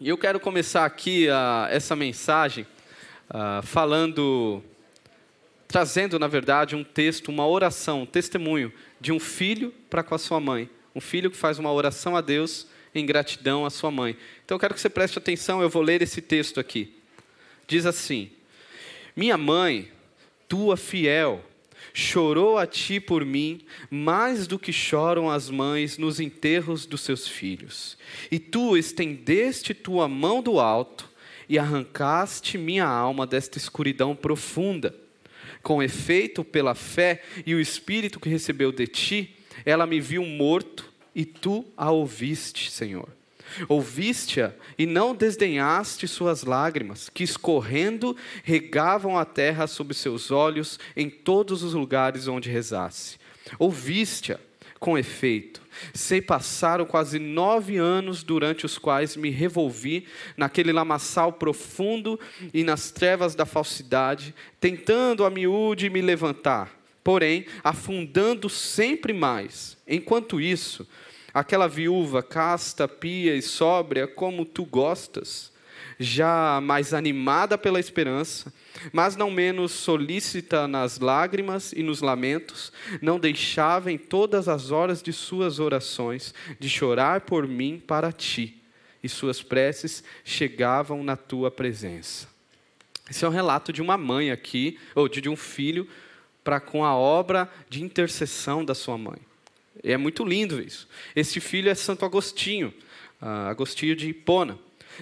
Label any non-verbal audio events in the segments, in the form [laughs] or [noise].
E eu quero começar aqui uh, essa mensagem uh, falando, trazendo, na verdade, um texto, uma oração, um testemunho de um filho para com a sua mãe. Um filho que faz uma oração a Deus em gratidão à sua mãe. Então eu quero que você preste atenção, eu vou ler esse texto aqui. Diz assim: Minha mãe, tua fiel, chorou a ti por mim mais do que choram as mães nos enterros dos seus filhos. E tu estendeste tua mão do alto e arrancaste minha alma desta escuridão profunda. Com efeito, pela fé e o espírito que recebeu de ti, ela me viu morto e tu a ouviste, Senhor. Ouviste-a e não desdenhaste suas lágrimas, que escorrendo regavam a terra sob seus olhos em todos os lugares onde rezasse. Ouviste-a com efeito. Sei passaram quase nove anos durante os quais me revolvi naquele lamaçal profundo e nas trevas da falsidade, tentando a miúde me levantar, porém afundando sempre mais. Enquanto isso, aquela viúva casta, pia e sóbria como tu gostas, já mais animada pela esperança, mas não menos solícita nas lágrimas e nos lamentos, não deixava em todas as horas de suas orações de chorar por mim para ti, e suas preces chegavam na tua presença. Esse é um relato de uma mãe aqui, ou de um filho, para com a obra de intercessão da sua mãe. É muito lindo isso. Esse filho é Santo Agostinho, uh, Agostinho de Hipona.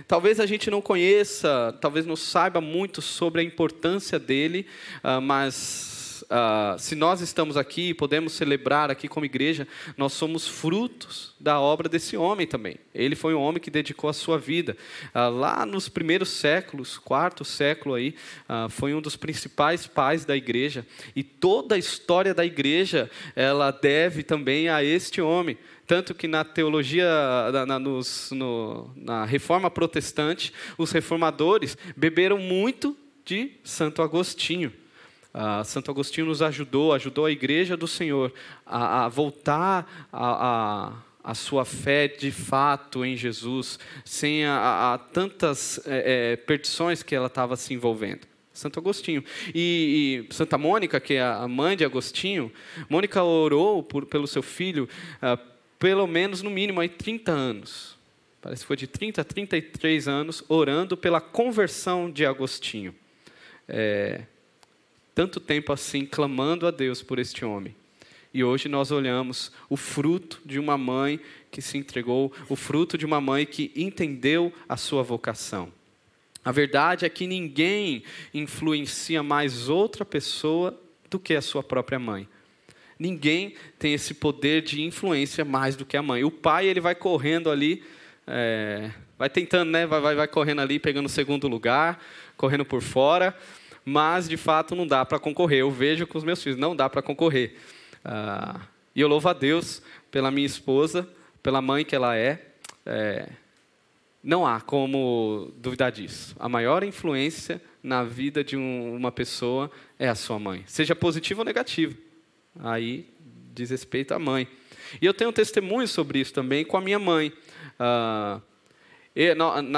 Talvez a gente não conheça, talvez não saiba muito sobre a importância dele, uh, mas uh, se nós estamos aqui, podemos celebrar aqui como igreja, nós somos frutos da obra desse homem também. Ele foi um homem que dedicou a sua vida. Uh, lá nos primeiros séculos, quarto século aí, uh, foi um dos principais pais da igreja. E toda a história da igreja, ela deve também a este homem. Tanto que na teologia, na, na, nos, no, na reforma protestante, os reformadores beberam muito de Santo Agostinho. Uh, Santo Agostinho nos ajudou, ajudou a igreja do Senhor a, a voltar a, a, a, sua fé de fato em Jesus, sem a, tantas é, é, perdições que ela estava se envolvendo. Santo Agostinho. E, e, Santa Mônica, que é a mãe de Agostinho, Mônica orou por, pelo seu filho uh, pelo menos, no mínimo, aí 30 anos. Parece que foi de 30 a 33 anos, orando pela conversão de Agostinho. É, tanto tempo assim clamando a Deus por este homem. E hoje nós olhamos o fruto de uma mãe que se entregou, o fruto de uma mãe que entendeu a sua vocação. A verdade é que ninguém influencia mais outra pessoa do que a sua própria mãe. Ninguém tem esse poder de influência mais do que a mãe. O pai ele vai correndo ali, é, vai tentando, né? Vai, vai, vai correndo ali, pegando o segundo lugar, correndo por fora mas de fato não dá para concorrer. Eu vejo com os meus filhos, não dá para concorrer. Ah, e eu louvo a Deus pela minha esposa, pela mãe que ela é. é. Não há como duvidar disso. A maior influência na vida de um, uma pessoa é a sua mãe, seja positivo ou negativo. Aí diz respeito à mãe. E eu tenho um testemunho sobre isso também com a minha mãe. Ah,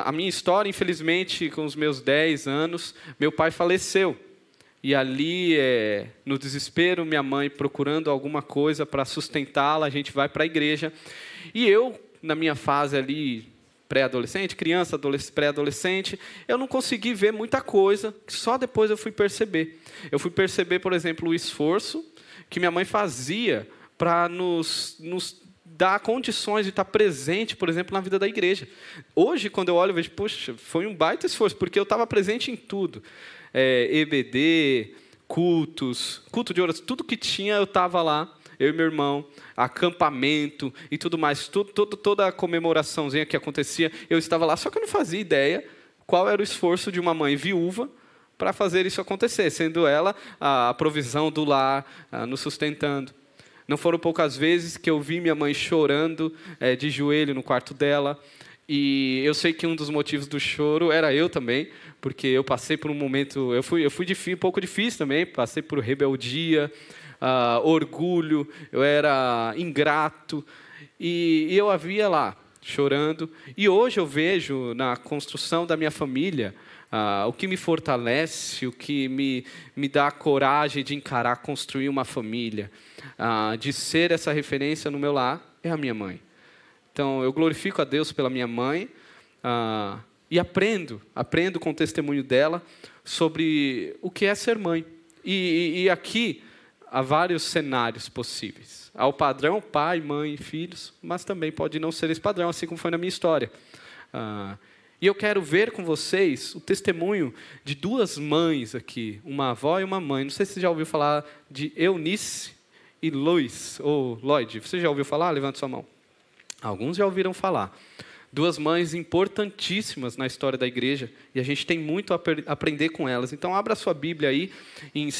a minha história, infelizmente, com os meus 10 anos, meu pai faleceu. E ali, é, no desespero, minha mãe procurando alguma coisa para sustentá-la, a gente vai para a igreja. E eu, na minha fase ali, pré-adolescente, criança, pré-adolescente, eu não consegui ver muita coisa, só depois eu fui perceber. Eu fui perceber, por exemplo, o esforço que minha mãe fazia para nos, nos dar condições de estar presente, por exemplo, na vida da igreja. Hoje, quando eu olho, eu vejo, poxa, foi um baita esforço, porque eu estava presente em tudo. É, EBD, cultos, culto de oração, tudo que tinha eu estava lá, eu e meu irmão, acampamento e tudo mais, tudo, tudo, toda a comemoraçãozinha que acontecia, eu estava lá, só que eu não fazia ideia qual era o esforço de uma mãe viúva para fazer isso acontecer, sendo ela a provisão do lar, nos sustentando. Não foram poucas vezes que eu vi minha mãe chorando é, de joelho no quarto dela. E eu sei que um dos motivos do choro era eu também, porque eu passei por um momento, eu fui, eu fui difícil, um pouco difícil também, passei por rebeldia, uh, orgulho, eu era ingrato, e, e eu havia lá chorando. E hoje eu vejo na construção da minha família ah, o que me fortalece, o que me, me dá coragem de encarar, construir uma família, ah, de ser essa referência no meu lar, é a minha mãe. Então eu glorifico a Deus pela minha mãe ah, e aprendo, aprendo com o testemunho dela sobre o que é ser mãe. E, e, e aqui há vários cenários possíveis. Há o padrão pai, mãe, filhos, mas também pode não ser esse padrão, assim como foi na minha história. E eu quero ver com vocês o testemunho de duas mães aqui, uma avó e uma mãe. Não sei se você já ouviu falar de Eunice e Lois, ou Lloyd. Você já ouviu falar? Levante sua mão. Alguns já ouviram falar. Duas mães importantíssimas na história da igreja e a gente tem muito a aprender com elas. Então, abra sua Bíblia aí em 2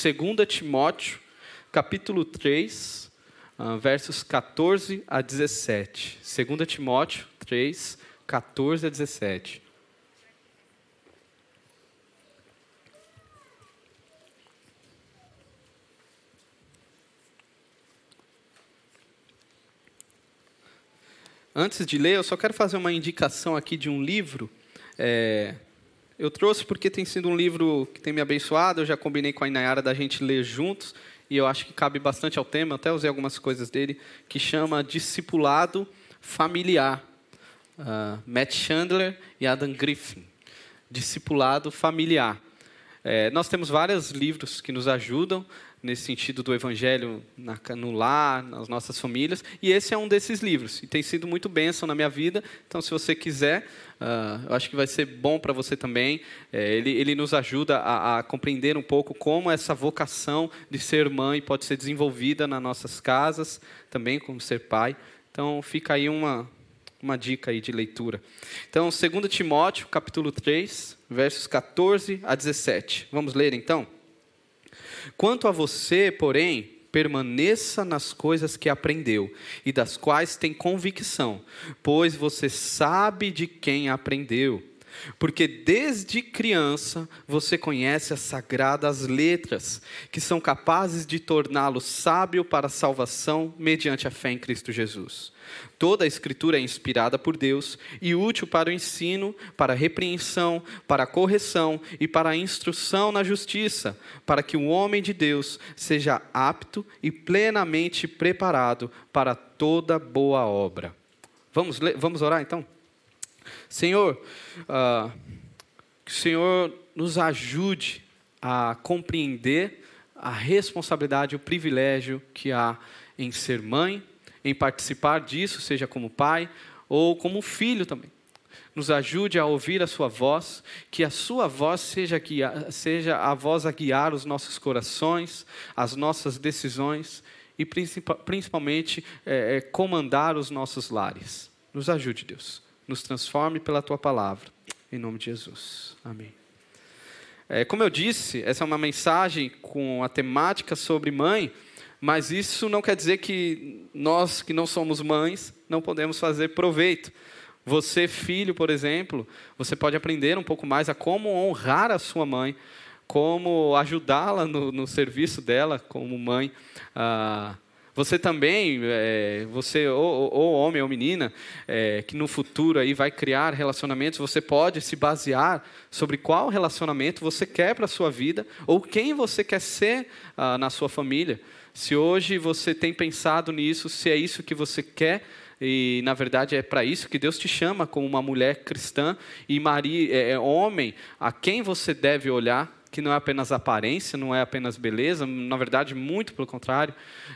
Timóteo, capítulo 3, ah, versos 14 a 17. 2 Timóteo 3, 14 a 17. Antes de ler, eu só quero fazer uma indicação aqui de um livro. É, eu trouxe porque tem sido um livro que tem me abençoado. Eu já combinei com a Inayara da gente ler juntos e eu acho que cabe bastante ao tema. Até usei algumas coisas dele que chama Discipulado Familiar. Uh, Matt Chandler e Adam Griffin. Discipulado Familiar. É, nós temos vários livros que nos ajudam nesse sentido do evangelho na, no lar, nas nossas famílias, e esse é um desses livros, e tem sido muito bênção na minha vida, então se você quiser, uh, eu acho que vai ser bom para você também, é, ele, ele nos ajuda a, a, compreender um pouco como essa vocação de ser mãe pode ser desenvolvida nas nossas casas, também como ser pai, então fica aí uma, uma dica aí de leitura. Então, 2 Timóteo, capítulo 3, versos 14 a 17. Vamos ler então? Quanto a você, porém, permaneça nas coisas que aprendeu e das quais tem convicção, pois você sabe de quem aprendeu. Porque desde criança você conhece as sagradas letras, que são capazes de torná-lo sábio para a salvação mediante a fé em Cristo Jesus. Toda a Escritura é inspirada por Deus e útil para o ensino, para a repreensão, para a correção e para a instrução na justiça, para que o homem de Deus seja apto e plenamente preparado para toda boa obra. Vamos, vamos orar então? Senhor, uh, que o Senhor nos ajude a compreender a responsabilidade, o privilégio que há em ser mãe em participar disso, seja como pai ou como filho também. Nos ajude a ouvir a sua voz, que a sua voz seja, guia, seja a voz a guiar os nossos corações, as nossas decisões e principalmente é, comandar os nossos lares. Nos ajude, Deus. Nos transforme pela tua palavra. Em nome de Jesus. Amém. É, como eu disse, essa é uma mensagem com a temática sobre mãe mas isso não quer dizer que nós que não somos mães não podemos fazer proveito. Você, filho, por exemplo, você pode aprender um pouco mais a como honrar a sua mãe, como ajudá-la no, no, serviço dela como mãe. Ah, você também, é, você ou, ou, homem ou menina, é, que no futuro aí vai criar relacionamentos, você pode se basear sobre qual relacionamento você quer para a sua vida ou quem você quer ser ah, na sua família. Se hoje você tem pensado nisso, se é isso que você quer, e na verdade é para isso que Deus te chama como uma mulher cristã e Maria é, é homem a quem você deve olhar que não é apenas aparência, não é apenas beleza, na verdade muito pelo contrário,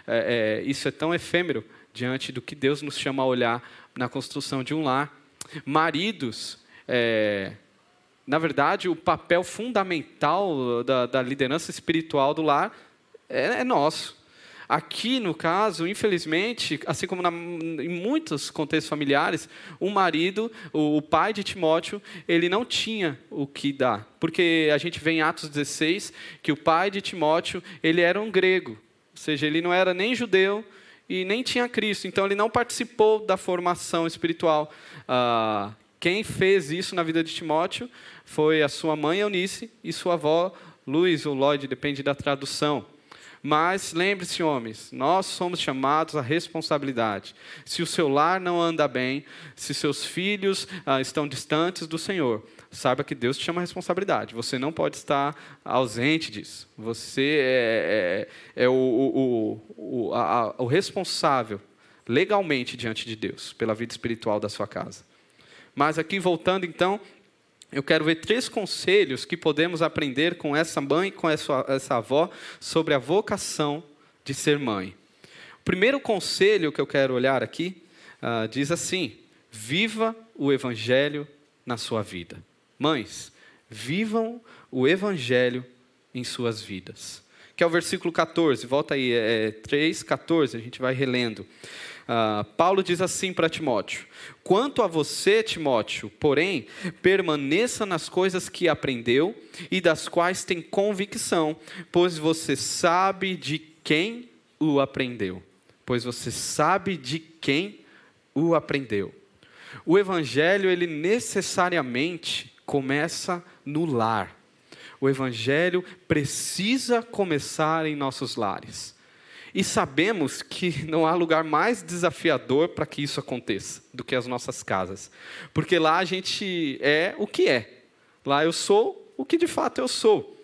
é, é, isso é tão efêmero diante do que Deus nos chama a olhar na construção de um lar. Maridos, é, na verdade, o papel fundamental da, da liderança espiritual do lar é, é nosso. Aqui, no caso, infelizmente, assim como na, em muitos contextos familiares, o marido, o, o, pai de Timóteo, ele não tinha o que dar. Porque a gente vê em Atos 16 que o pai de Timóteo, ele era um grego. Ou seja, ele não era nem judeu e nem tinha Cristo. Então, ele não participou da formação espiritual. Ah, quem fez isso na vida de Timóteo foi a sua mãe Eunice e sua avó Luiz ou Lloyd, depende da tradução. Mas lembre-se, homens, nós somos chamados à responsabilidade. Se o seu lar não anda bem, se seus filhos ah, estão distantes do Senhor, saiba que Deus te chama a responsabilidade. Você não pode estar ausente disso. Você é, é, é o, o, o, a, o responsável legalmente diante de Deus pela vida espiritual da sua casa. Mas aqui voltando então eu quero ver três conselhos que podemos aprender com essa mãe, com essa, essa avó, sobre a vocação de ser mãe. O primeiro conselho que eu quero olhar aqui uh, diz assim: viva o evangelho na sua vida. Mães, vivam o evangelho em suas vidas. Que é o versículo 14, volta aí, é 3, 14, a gente vai relendo. Uh, Paulo diz assim para Timóteo: Quanto a você, Timóteo, porém, permaneça nas coisas que aprendeu e das quais tem convicção, pois você sabe de quem o aprendeu. Pois você sabe de quem o aprendeu. O evangelho, ele necessariamente começa no lar. O evangelho precisa começar em nossos lares. E sabemos que não há lugar mais desafiador para que isso aconteça do que as nossas casas. Porque lá a gente é o que é. Lá eu sou o que de fato eu sou.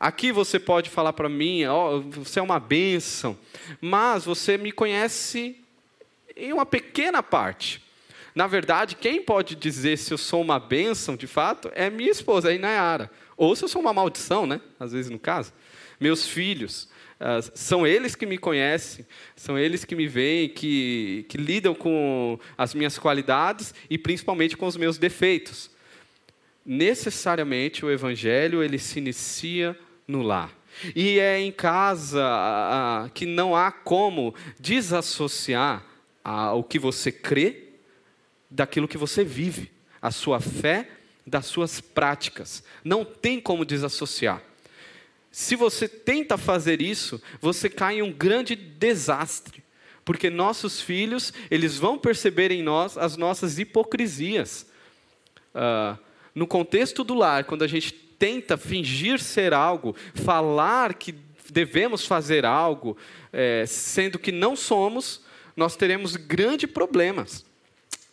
Aqui você pode falar para mim, oh, você é uma bênção, mas você me conhece em uma pequena parte. Na verdade, quem pode dizer se eu sou uma bênção de fato é minha esposa, a Inayara. Ou se eu sou uma maldição, né? Às vezes no caso. Meus filhos. Uh, são eles que me conhecem, são eles que me veem, que, que lidam com as minhas qualidades e principalmente com os meus defeitos. Necessariamente o evangelho ele se inicia no lar. E é em casa que não há como desassociar o que você crê daquilo que você vive, a sua fé das suas práticas. Não tem como desassociar. Se você tenta fazer isso, você cai em um grande desastre, porque nossos filhos eles vão perceber em nós as nossas hipocrisias. Uh, no contexto do lar, quando a gente tenta fingir ser algo, falar que devemos fazer algo, é, sendo que não somos, nós teremos grandes problemas.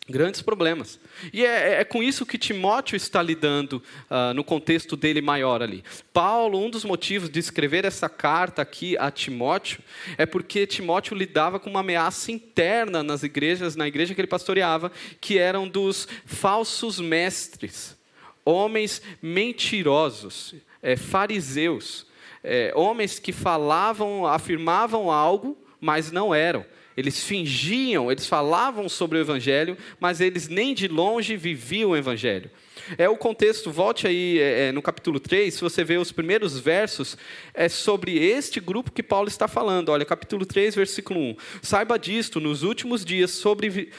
Grandes problemas. E é, é, é, com isso que Timóteo está lidando uh, no contexto dele maior ali. Paulo, um dos motivos de escrever essa carta aqui a Timóteo, é porque Timóteo lidava com uma ameaça interna nas igrejas, na igreja que ele pastoreava, que eram dos falsos mestres, homens mentirosos, é, fariseus, é, homens que falavam, afirmavam algo, mas não eram eles fingiam, eles falavam sobre o Evangelho, mas eles nem de longe viviam o Evangelho. É o contexto, volte aí é, é no capítulo 3, se você vê os primeiros versos, é sobre este grupo que Paulo está falando. Olha, capítulo 3, versículo 1. Saiba disto, nos últimos dias sobre,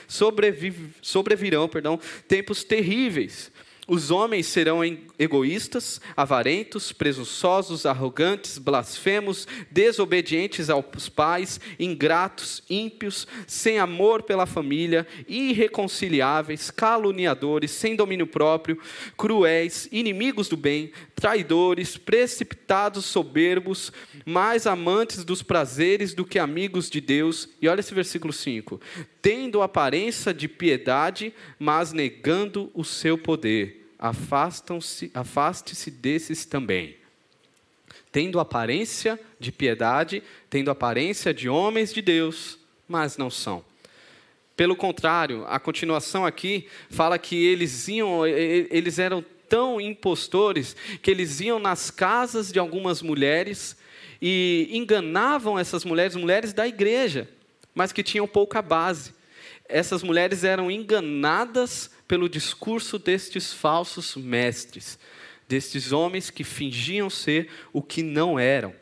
sobrevirão perdão, tempos terríveis os homens serão egoístas, avarentos, presunçosos, arrogantes, blasfemos, desobedientes aos pais, ingratos, ímpios, sem amor pela família, irreconciliáveis, caluniadores, sem domínio próprio, cruéis, inimigos do bem, traidores, precipitados, soberbos, mais amantes dos prazeres do que amigos de Deus. E olha esse versículo 5: tendo aparência de piedade, mas negando o seu poder afastam-se, afaste-se desses também. Tendo aparência de piedade, tendo aparência de homens de Deus, mas não são. Pelo contrário, a continuação aqui fala que eles iam, eles eram tão impostores que eles iam nas casas de algumas mulheres e enganavam essas mulheres, mulheres da igreja, mas que tinham pouca base. Essas mulheres eram enganadas pelo discurso destes falsos mestres, destes homens que fingiam ser o que não eram.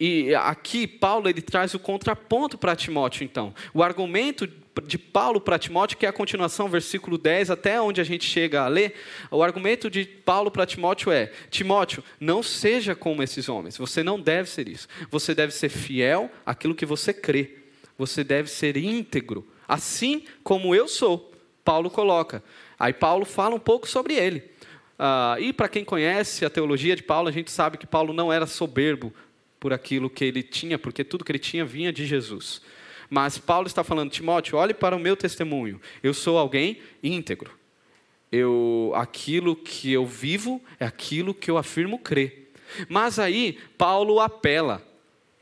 E aqui Paulo ele traz o contraponto para Timóteo, então. O argumento de Paulo para Timóteo, que é a continuação, versículo 10, até onde a gente chega a ler, o argumento de Paulo para Timóteo é: Timóteo, não seja como esses homens, você não deve ser isso. Você deve ser fiel àquilo que você crê, você deve ser íntegro, assim como eu sou. Paulo coloca. Aí Paulo fala um pouco sobre ele. Uh, e para quem conhece a teologia de Paulo, a gente sabe que Paulo não era soberbo por aquilo que ele tinha, porque tudo que ele tinha vinha de Jesus. Mas Paulo está falando, Timóteo, olhe para o meu testemunho. Eu sou alguém íntegro. Eu, aquilo que eu vivo é aquilo que eu afirmo crer. Mas aí Paulo apela,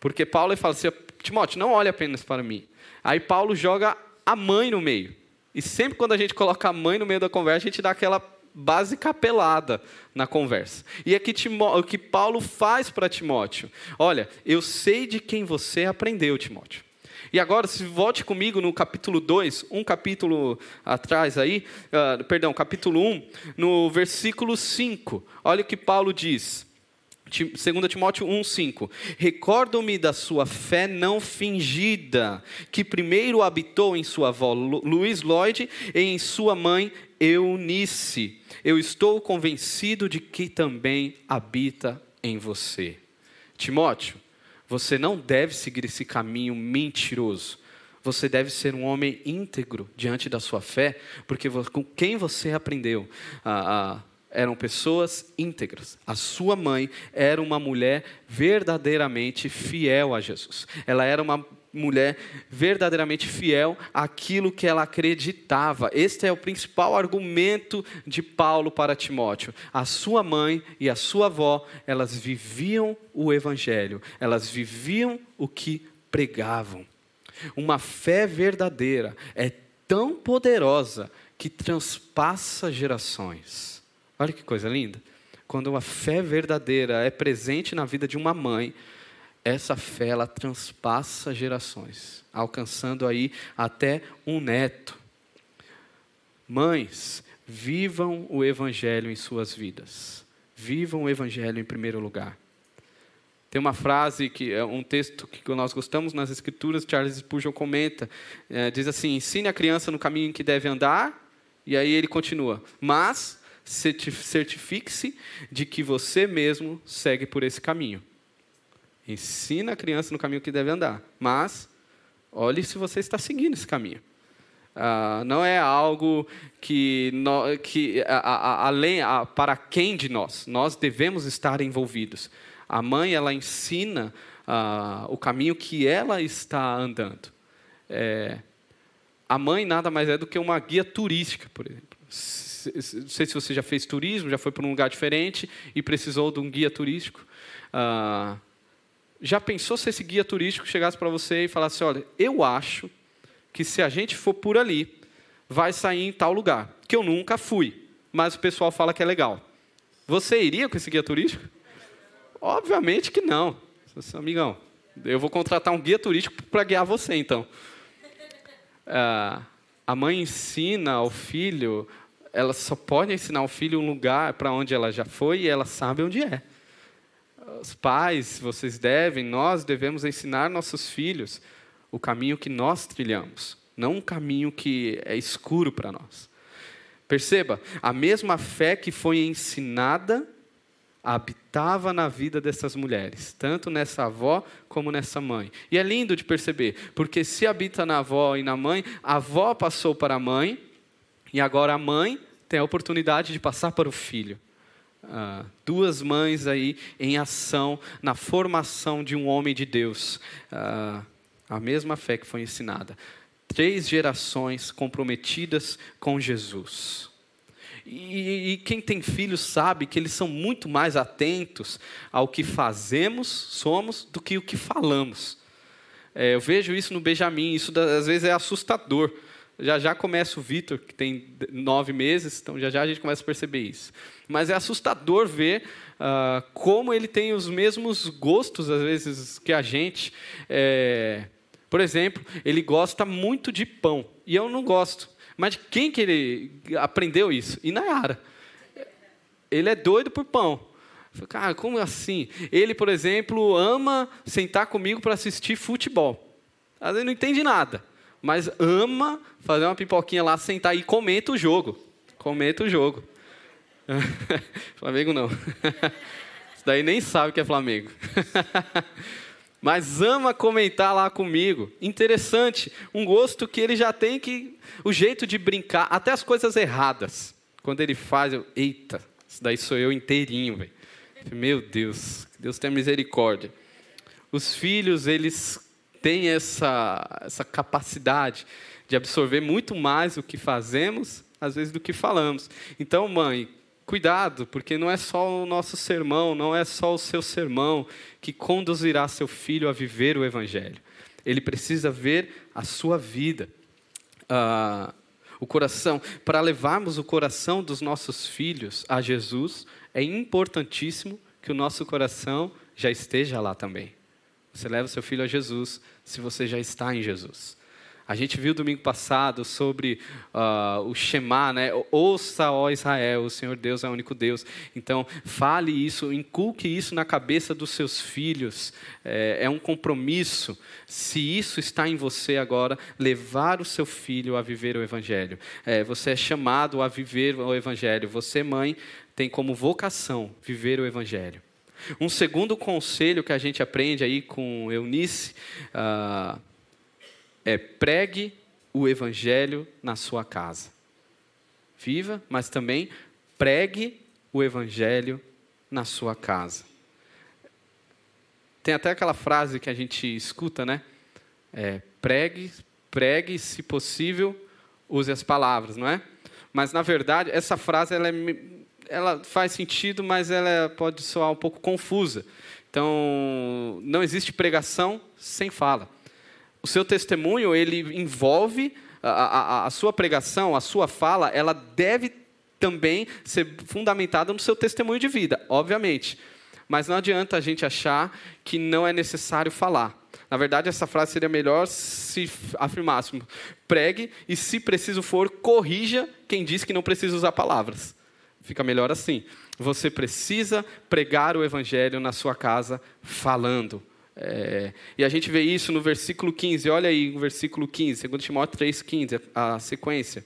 porque Paulo fala assim, Timóteo, não olhe apenas para mim. Aí Paulo joga a mãe no meio. E sempre quando a gente coloca a mãe no meio da conversa, a gente dá aquela base capelada na conversa. E é que o que Paulo faz para Timóteo. Olha, eu sei de quem você aprendeu, Timóteo. E agora, se volte comigo no capítulo 2, um capítulo atrás aí, uh, perdão, capítulo 1, um, no versículo 5. Olha o que Paulo diz. 2 Timóteo 1,5 Recordo-me da sua fé não fingida, que primeiro habitou em sua avó Luiz Lloyd e em sua mãe Eunice. Eu estou convencido de que também habita em você. Timóteo, você não deve seguir esse caminho mentiroso. Você deve ser um homem íntegro diante da sua fé, porque com quem você aprendeu ah, ah, eram pessoas íntegras. A sua mãe era uma mulher verdadeiramente fiel a Jesus. Ela era uma mulher verdadeiramente fiel àquilo que ela acreditava. Este é o principal argumento de Paulo para Timóteo. A sua mãe e a sua avó, elas viviam o evangelho, elas viviam o que pregavam. Uma fé verdadeira é tão poderosa que transpassa gerações. Olha que coisa linda. Quando uma fé verdadeira é presente na vida de uma mãe, essa fé ela transpassa gerações, alcançando aí até um neto. Mães, vivam o evangelho em suas vidas. Vivam o evangelho em primeiro lugar. Tem uma frase que é um texto que nós gostamos nas escrituras, Charles Spurgeon comenta, é, diz assim: ensine a criança no caminho em que deve andar, e aí ele continua, mas certifique-se de que você mesmo segue por esse caminho. Ensina a criança no caminho que deve andar, mas olhe se você está seguindo esse caminho. Ah, não é algo que, no, que a, a, além a, para quem de nós nós devemos estar envolvidos. A mãe ela ensina ah, o caminho que ela está andando. É, a mãe nada mais é do que uma guia turística, por exemplo. Não sei se você já fez turismo, já foi para um lugar diferente e precisou de um guia turístico. Ah, já pensou se esse guia turístico chegasse para você e falasse: olha, eu acho que se a gente for por ali, vai sair em tal lugar, que eu nunca fui, mas o pessoal fala que é legal. Você iria com esse guia turístico? Obviamente que não. Amigão, eu vou contratar um guia turístico para guiar você, então. Ah, a mãe ensina ao filho, ela só pode ensinar ao filho um lugar para onde ela já foi e ela sabe onde é os pais, vocês devem, nós devemos ensinar nossos filhos o caminho que nós trilhamos, não um caminho que é escuro para nós. Perceba, a mesma fé que foi ensinada habitava na vida dessas mulheres, tanto nessa avó como nessa mãe. E é lindo de perceber, porque se habita na avó e na mãe, a avó passou para a mãe, e agora a mãe tem a oportunidade de passar para o filho. Ah, duas mães aí em ação na formação de um homem de Deus. Ah, a mesma fé que foi ensinada. Três gerações comprometidas com Jesus. E, e, quem tem filhos sabe que eles são muito mais atentos ao que fazemos, somos, do que o que falamos. É, eu vejo isso no Benjamin, isso às vezes é assustador. Já já começa o Vitor, que tem nove meses, então já já a gente começa a perceber isso. Mas é assustador ver uh, como ele tem os mesmos gostos, às vezes, que a gente. É, por exemplo, ele gosta muito de pão, e eu não gosto. Mas de quem que ele aprendeu isso? Inayara. Ele é doido por pão. Cara, como assim? Ele, por exemplo, ama sentar comigo para assistir futebol. Vezes não entende nada mas ama fazer uma pipoquinha lá, sentar e comenta o jogo. Comenta o jogo. [laughs] Flamengo não. [laughs] Isso daí nem sabe que é Flamengo. [laughs] mas ama comentar lá comigo. Interessante, um gosto que ele já tem que o jeito de brincar, até as coisas erradas. Quando ele faz, eu, eita, isso daí sou eu inteirinho, velho. Meu Deus, Deus tenha misericórdia. Os filhos, eles têm essa, essa capacidade de absorver muito mais o que fazemos, às vezes, do que falamos. Então, mãe, cuidado, porque não é só o nosso sermão, não é só o seu sermão que conduzirá seu filho a viver o Evangelho. Ele precisa ver a sua vida. Ah, o coração, para levarmos o coração dos nossos filhos a Jesus, é importantíssimo que o nosso coração já esteja lá também. Você leva seu filho a Jesus se você já está em Jesus. A gente viu domingo passado sobre uh, o Shema, né? Ouça, ó Israel, o Senhor Deus é o único Deus. Então, fale isso, inculque isso na cabeça dos seus filhos. É, é um compromisso. Se isso está em você agora, levar o seu filho a viver o Evangelho. É, você é chamado a viver o Evangelho. Você, mãe, tem como vocação viver o Evangelho. Um segundo conselho que a gente aprende aí com Eunice. Uh, é pregue o evangelho na sua casa. Viva, mas também pregue o evangelho na sua casa. Tem até aquela frase que a gente escuta, né? É, pregue, pregue, se possível, use as palavras, não é? Mas na verdade essa frase ela, é, ela faz sentido, mas ela pode soar um pouco confusa. Então não existe pregação sem fala o seu testemunho ele envolve a, a, a, sua pregação, a sua fala, ela deve também ser fundamentada no seu testemunho de vida, obviamente. Mas não adianta a gente achar que não é necessário falar. Na verdade, essa frase seria melhor se afirmássemos: pregue e, se preciso for, corrija quem diz que não precisa usar palavras. Fica melhor assim. Você precisa pregar o evangelho na sua casa falando, é, e a gente vê isso no versículo 15, olha aí o versículo 15, 2 Timóteo 3,15, a sequência.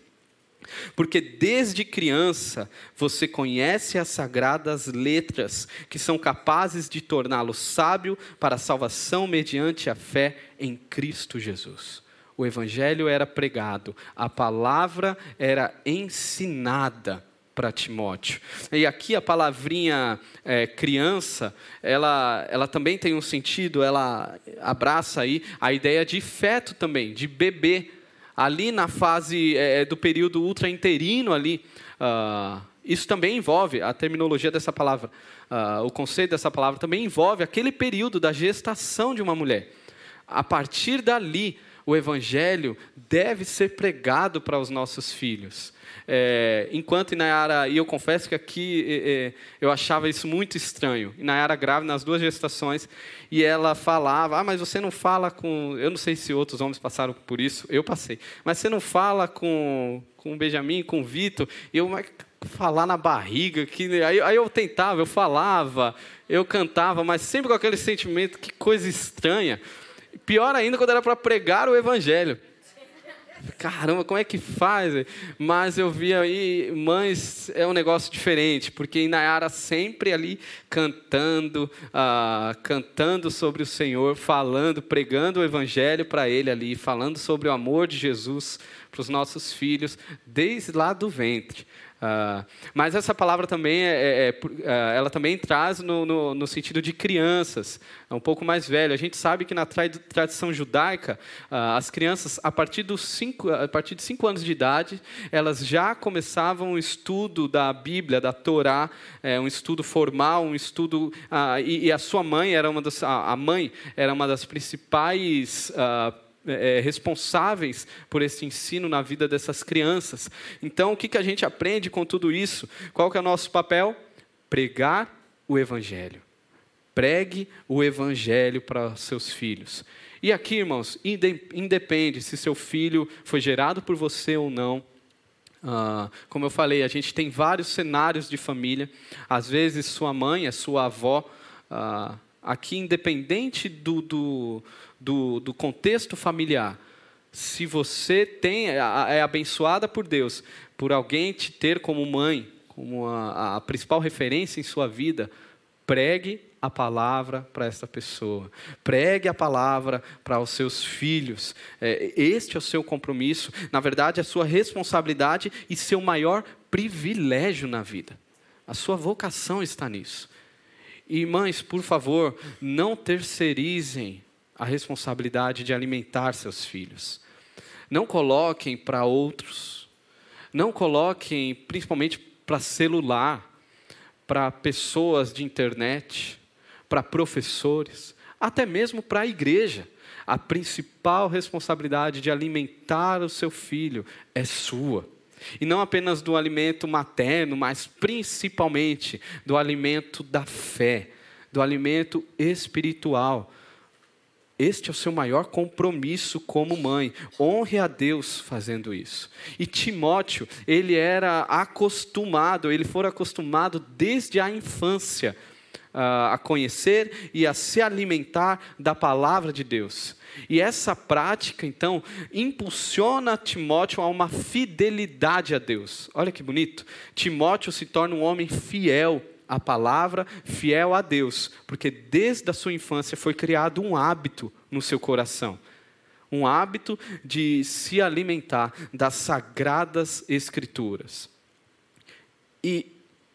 Porque desde criança você conhece as sagradas letras que são capazes de torná-lo sábio para a salvação mediante a fé em Cristo Jesus. O evangelho era pregado, a palavra era ensinada para Timóteo. E aqui a palavrinha é, criança, ela, ela também tem um sentido, ela abraça aí a ideia de feto também, de bebê. Ali na fase é, do período ultrainterino ali, uh, isso também envolve, a terminologia dessa palavra, uh, o conceito dessa palavra também envolve aquele período da gestação de uma mulher. A partir dali, o evangelho deve ser pregado para os nossos filhos. É, enquanto Inayara, e eu confesso que aqui é, é, eu achava isso muito estranho. Inayara grávida nas duas gestações, e ela falava: Ah, mas você não fala com. Eu não sei se outros homens passaram por isso, eu passei. Mas você não fala com, com o Benjamin, com o Vitor. Eu, falar na barriga. Que, aí, aí eu tentava, eu falava, eu cantava, mas sempre com aquele sentimento: que coisa estranha. Pior ainda quando era para pregar o evangelho. Caramba, como é que faz? Mas eu vi aí, mães, é um negócio diferente, porque Nayara sempre ali cantando, ah, cantando sobre o Senhor, falando, pregando o Evangelho para ele ali, falando sobre o amor de Jesus para os nossos filhos, desde lá do ventre. Uh, mas essa palavra também, é, é, é, é, ela também traz no, no, no, sentido de crianças, é um pouco mais velho. A gente sabe que na tradição judaica, uh, as crianças, a partir, dos cinco, a partir de cinco anos de idade, elas já começavam o estudo da Bíblia, da Torá, é, um estudo formal, um estudo... Uh, e, e, a sua mãe era uma das... A mãe era uma das principais é, responsáveis por esse ensino na vida dessas crianças. Então, o que, que a gente aprende com tudo isso? Qual que é o nosso papel? Pregar o Evangelho. Pregue o Evangelho para seus filhos. E aqui, irmãos, independe se seu filho foi gerado por você ou não. Uh, como eu falei, a gente tem vários cenários de família. Às vezes, sua mãe é sua avó. Uh, aqui, independente do, do, do, do contexto familiar, se você tem, é, abençoada por Deus, por alguém te ter como mãe, como a, a principal referência em sua vida, pregue a palavra para essa pessoa. Pregue a palavra para os seus filhos. É, este é o seu compromisso. Na verdade, é a sua responsabilidade e seu maior privilégio na vida. A sua vocação está nisso. E mães, por favor, não terceirizem a responsabilidade de alimentar seus filhos. Não coloquem para outros. Não coloquem, principalmente para celular, para pessoas de internet, para professores, até mesmo para a igreja. A principal responsabilidade de alimentar o seu filho é sua. E não apenas do alimento materno, mas principalmente do alimento da fé, do alimento espiritual. Este é o seu maior compromisso como mãe. Honre a Deus fazendo isso. E Timóteo, ele era acostumado, ele foi acostumado desde a infância a conhecer e a se alimentar da palavra de Deus. E essa prática, então, impulsiona Timóteo a uma fidelidade a Deus. Olha que bonito. Timóteo se torna um homem fiel à palavra, fiel a Deus, porque desde a sua infância foi criado um hábito no seu coração. Um hábito de se alimentar das sagradas escrituras. E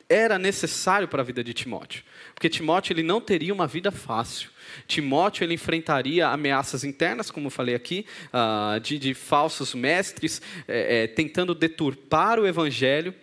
era necessário para a vida de Timóteo. Porque Timóteo ele não teria uma vida fácil. Timóteo ele enfrentaria ameaças internas, como eu falei aqui, uh, de, de, falsos mestres é, é, tentando deturpar o evangelho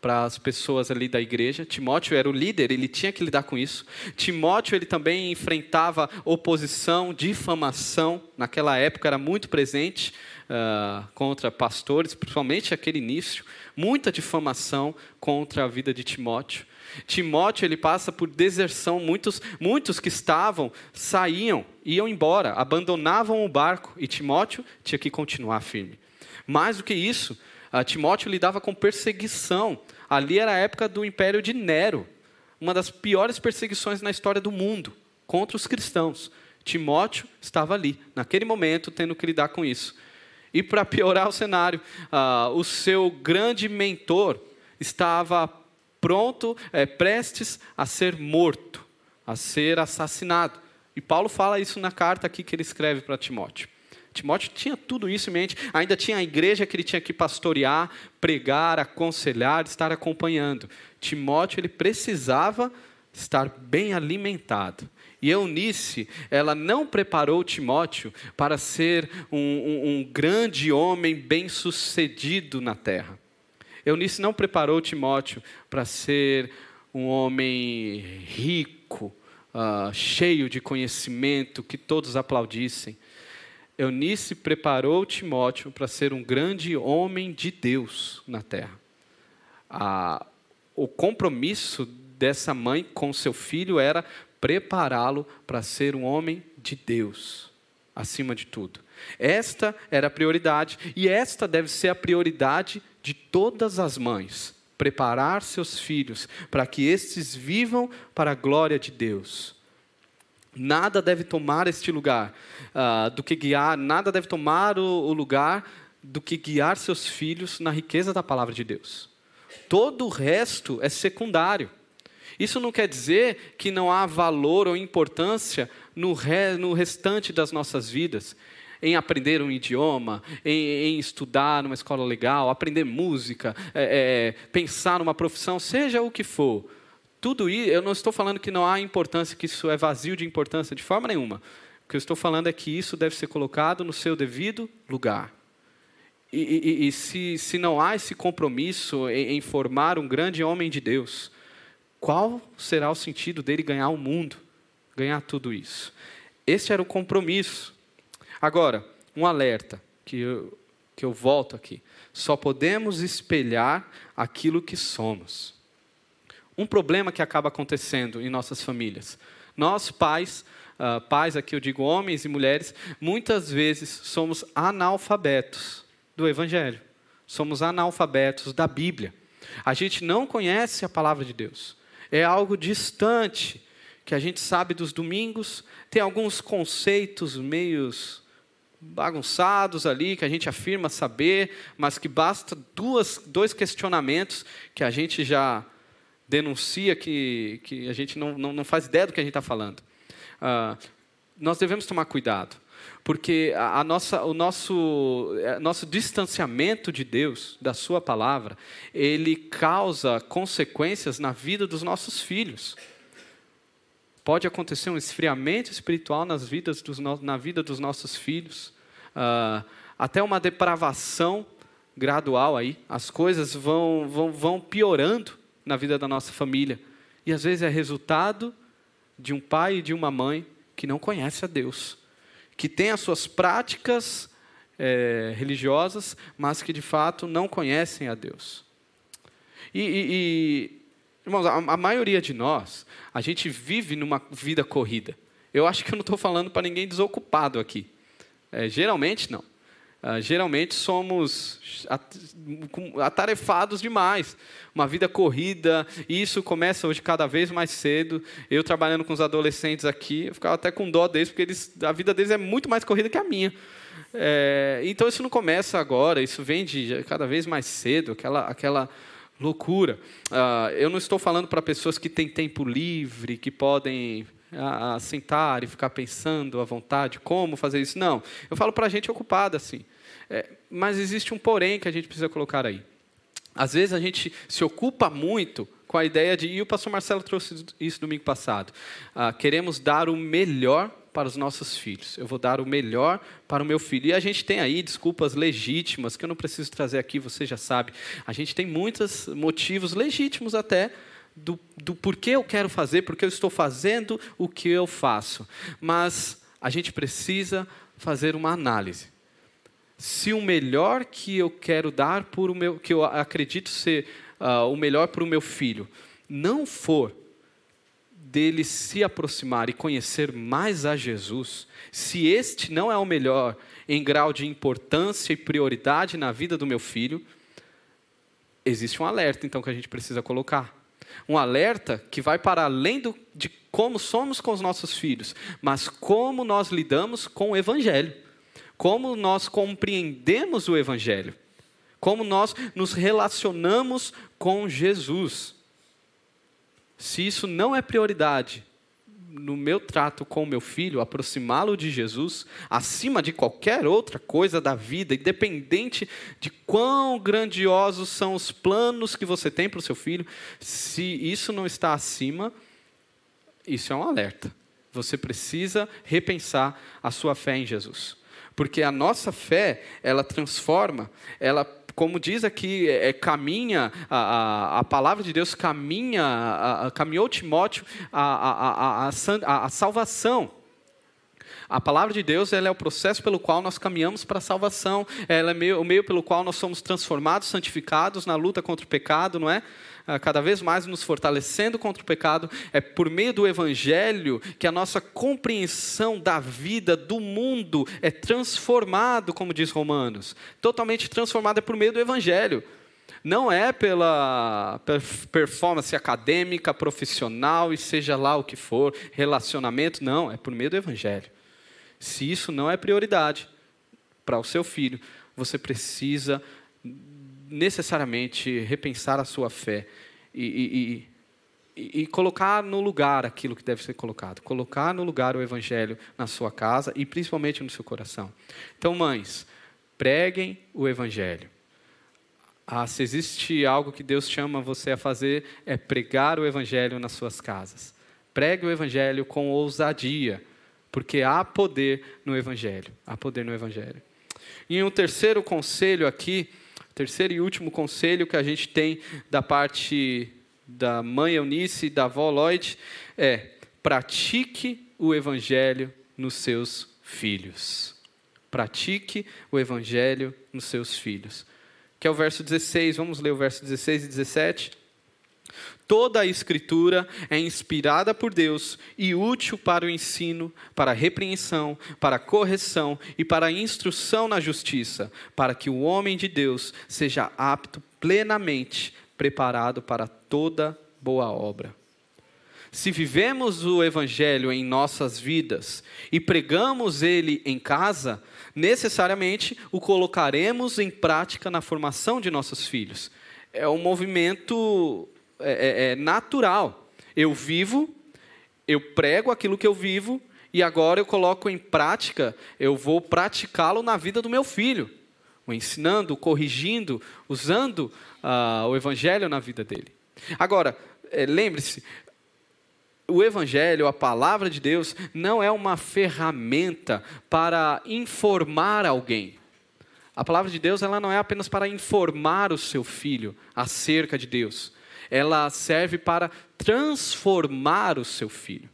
para as pessoas ali da igreja. Timóteo era o líder, ele tinha que lidar com isso. Timóteo ele também enfrentava oposição, difamação. Naquela época era muito presente uh, contra pastores, principalmente aquele início, muita difamação contra a vida de Timóteo. Timóteo ele passa por deserção, muitos, muitos que estavam saíam, iam embora, abandonavam o barco e Timóteo tinha que continuar firme. Mais do que isso, Timóteo lidava com perseguição. Ali era a época do império de Nero, uma das piores perseguições na história do mundo contra os cristãos. Timóteo estava ali, naquele momento, tendo que lidar com isso. E para piorar o cenário, uh, o seu grande mentor estava pronto, é, prestes a ser morto, a ser assassinado. E Paulo fala isso na carta aqui que ele escreve para Timóteo. Timóteo tinha tudo isso em mente, ainda tinha a igreja que ele tinha que pastorear, pregar, aconselhar, estar acompanhando. Timóteo ele precisava estar bem alimentado. E Eunice, ela não preparou Timóteo para ser um, um, um grande homem bem-sucedido na terra. Eunice não preparou Timóteo para ser um homem rico, uh, cheio de conhecimento, que todos aplaudissem. Eunice preparou Timóteo para ser um grande homem de Deus na terra. Ah, o compromisso dessa mãe com seu filho era prepará-lo para ser um homem de Deus, acima de tudo. Esta era a prioridade, e esta deve ser a prioridade de todas as mães preparar seus filhos para que estes vivam para a glória de Deus. Nada deve tomar este lugar uh, do que guiar, nada deve tomar o, o lugar do que guiar seus filhos na riqueza da palavra de Deus. Todo o resto é secundário. Isso não quer dizer que não há valor ou importância no, re, no restante das nossas vidas em aprender um idioma, em, em estudar numa escola legal, aprender música, é, é, pensar numa profissão, seja o que for. Tudo isso, eu não estou falando que não há importância, que isso é vazio de importância, de forma nenhuma. O que eu estou falando é que isso deve ser colocado no seu devido lugar. E, e, e se, se não há esse compromisso em, em formar um grande homem de Deus, qual será o sentido dele ganhar o mundo, ganhar tudo isso? Esse era o compromisso Agora, um alerta que eu, que eu volto aqui. Só podemos espelhar aquilo que somos. Um problema que acaba acontecendo em nossas famílias. Nós, pais, uh, pais aqui eu digo homens e mulheres, muitas vezes somos analfabetos do Evangelho. Somos analfabetos da Bíblia. A gente não conhece a palavra de Deus. É algo distante que a gente sabe dos domingos, tem alguns conceitos meios bagunçados ali, que a gente afirma saber, mas que basta duas, dois questionamentos que a gente já denuncia que, que a gente não, não, não faz ideia do que a gente está falando. Uh, nós devemos tomar cuidado, porque a, a nossa, o nosso, é, nosso distanciamento de Deus, da Sua palavra, ele causa consequências na vida dos nossos filhos. pode acontecer um esfriamento espiritual nas vidas dos na vida dos nossos filhos, uh, até uma depravação gradual aí. As coisas vão, vão, vão piorando na vida da nossa família. E às vezes é resultado de um pai e de uma mãe que não conhece a Deus, que tem as suas práticas é, religiosas, mas que de fato não conhecem a Deus. E, e, e irmãos, a, a maioria de nós, a gente vive numa vida corrida. Eu acho que eu não estou falando para ninguém desocupado aqui. É, geralmente não. Uh, geralmente somos atarefados demais, uma vida corrida, e isso começa hoje cada vez mais cedo. Eu trabalhando com os adolescentes aqui, eu ficava até com dó deles, porque eles, a vida deles é muito mais corrida que a minha. É, então isso não começa agora, isso vem de cada vez mais cedo, aquela, aquela loucura. Uh, eu não estou falando para pessoas que têm tempo livre, que podem a, sentar e ficar pensando à vontade como fazer isso. Não, eu falo para a gente ocupada assim. É, mas existe um porém que a gente precisa colocar aí. Às vezes a gente se ocupa muito com a ideia de, e o pastor Marcelo trouxe isso domingo passado, ah, queremos dar o melhor para os nossos filhos. Eu vou dar o melhor para o meu filho. E a gente tem aí desculpas legítimas, que eu não preciso trazer aqui, você já sabe. A gente tem muitos motivos legítimos até do, do porquê eu quero fazer, porque eu estou fazendo o que eu faço. Mas a gente precisa fazer uma análise. Se o melhor que eu quero dar por o meu, que eu acredito ser uh, o melhor para o meu filho, não for dele se aproximar e conhecer mais a Jesus, se este não é o melhor em grau de importância e prioridade na vida do meu filho, existe um alerta então que a gente precisa colocar um alerta que vai para além do, de como somos com os nossos filhos, mas como nós lidamos com o Evangelho, como nós compreendemos o Evangelho, como nós nos relacionamos com Jesus. Se isso não é prioridade, no meu trato com o meu filho, aproximá-lo de Jesus, acima de qualquer outra coisa da vida, independente de quão grandiosos são os planos que você tem para o seu filho, se isso não está acima, isso é um alerta. Você precisa repensar a sua fé em Jesus. Porque a nossa fé, ela transforma, ela como diz aqui, é, é, caminha, a, a, a, palavra de Deus caminha, a, caminhou Timóteo a, a, salvação. A palavra de Deus ela é o processo pelo qual nós caminhamos para a salvação, ela é meio, o meio pelo qual nós somos transformados, santificados na luta contra o pecado, não é? Ah, cada vez mais nos fortalecendo contra o pecado, é por meio do Evangelho que a nossa compreensão da vida, do mundo, é transformado, como diz Romanos. Totalmente transformado é por meio do Evangelho. Não é pela performance acadêmica, profissional e seja lá o que for, relacionamento, não, é por meio do Evangelho. Se isso não é prioridade para o seu filho, você precisa necessariamente repensar a sua fé e, e, e, e, colocar no lugar aquilo que deve ser colocado. Colocar no lugar o Evangelho na sua casa e principalmente no seu coração. Então, mães, preguem o Evangelho. Ah, se existe algo que Deus chama você a fazer, é pregar o Evangelho nas suas casas. Pregue o Evangelho com ousadia, porque há poder no Evangelho. Há poder no Evangelho. E um terceiro conselho aqui terceiro e último conselho que a gente tem da parte da mãe Eunice e da avó Lloyd é: pratique o evangelho nos seus filhos. Pratique o evangelho nos seus filhos. Que é o verso 16, vamos ler o verso 16 e 17. Toda a Escritura é inspirada por Deus e útil para o ensino, para a repreensão, para a correção e para a instrução na justiça, para que o homem de Deus seja apto plenamente preparado para toda boa obra. Se vivemos o Evangelho em nossas vidas e pregamos ele em casa, necessariamente o colocaremos em prática na formação de nossos filhos. É um movimento é, é, é natural. Eu vivo, eu prego aquilo que eu vivo, e agora eu coloco em prática, eu vou praticá-lo na vida do meu filho, o ensinando, o corrigindo, usando uh, o evangelho na vida dele. Agora, é, lembre-se, o Evangelho, a palavra de Deus, não é uma ferramenta para informar alguém. A palavra de Deus ela não é apenas para informar o seu filho acerca de Deus. Ela serve para transformar o seu filho,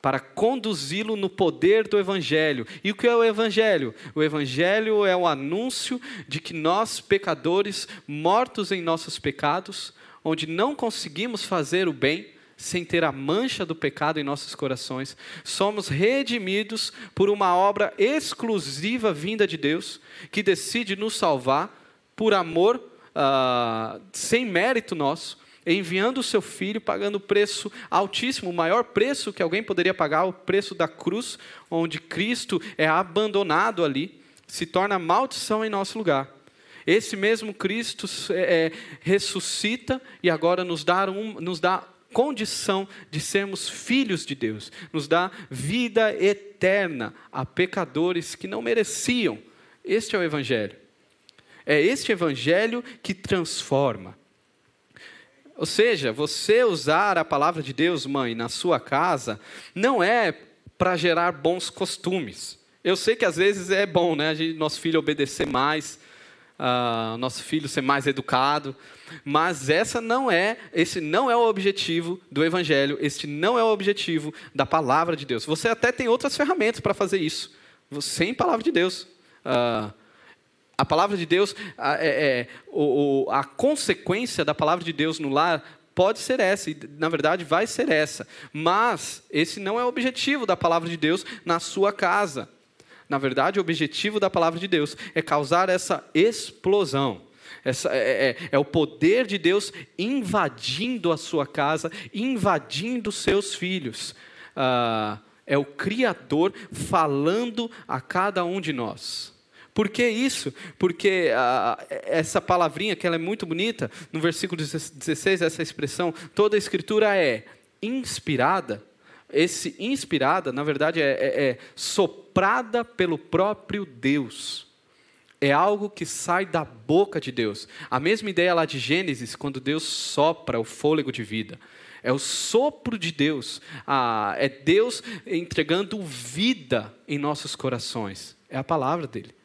para conduzi-lo no poder do Evangelho. E o que é o Evangelho? O Evangelho é o anúncio de que nós, pecadores, mortos em nossos pecados, onde não conseguimos fazer o bem, sem ter a mancha do pecado em nossos corações, somos redimidos por uma obra exclusiva vinda de Deus, que decide nos salvar por amor, uh, sem mérito nosso, enviando o seu filho, pagando o preço altíssimo, o maior preço que alguém poderia pagar, o preço da cruz, onde Cristo é abandonado ali, se torna maldição em nosso lugar. Esse mesmo Cristo é, é, ressuscita e agora nos dá, um, nos dá condição de sermos filhos de Deus, nos dá vida eterna a pecadores que não mereciam. Este é o Evangelho. É este Evangelho que transforma. Ou seja, você usar a palavra de Deus, mãe, na sua casa, não é para gerar bons costumes. Eu sei que às vezes é bom, né? nosso filho obedecer mais, uh, nosso filho ser mais educado, mas essa não é, esse não é o objetivo do evangelho, este não é o objetivo da palavra de Deus. Você até tem outras ferramentas para fazer isso, sem palavra de Deus. Uh, a palavra de Deus, a, é, é, o, a consequência da palavra de Deus no lar pode ser essa, e na verdade vai ser essa. Mas esse não é o objetivo da palavra de Deus na sua casa. Na verdade, o objetivo da palavra de Deus é causar essa explosão. Essa, é, é, é, o poder de Deus invadindo a sua casa, invadindo seus filhos. Ah, é o Criador falando a cada um de nós. Por que isso? Porque ah, essa palavrinha, que ela é muito bonita, no versículo 16, essa expressão, toda a escritura é inspirada. Esse inspirada, na verdade, é, é, é soprada pelo próprio Deus. É algo que sai da boca de Deus. A mesma ideia lá de Gênesis, quando Deus sopra o fôlego de vida. É o sopro de Deus. Ah, é Deus entregando vida em nossos corações. É a palavra dele.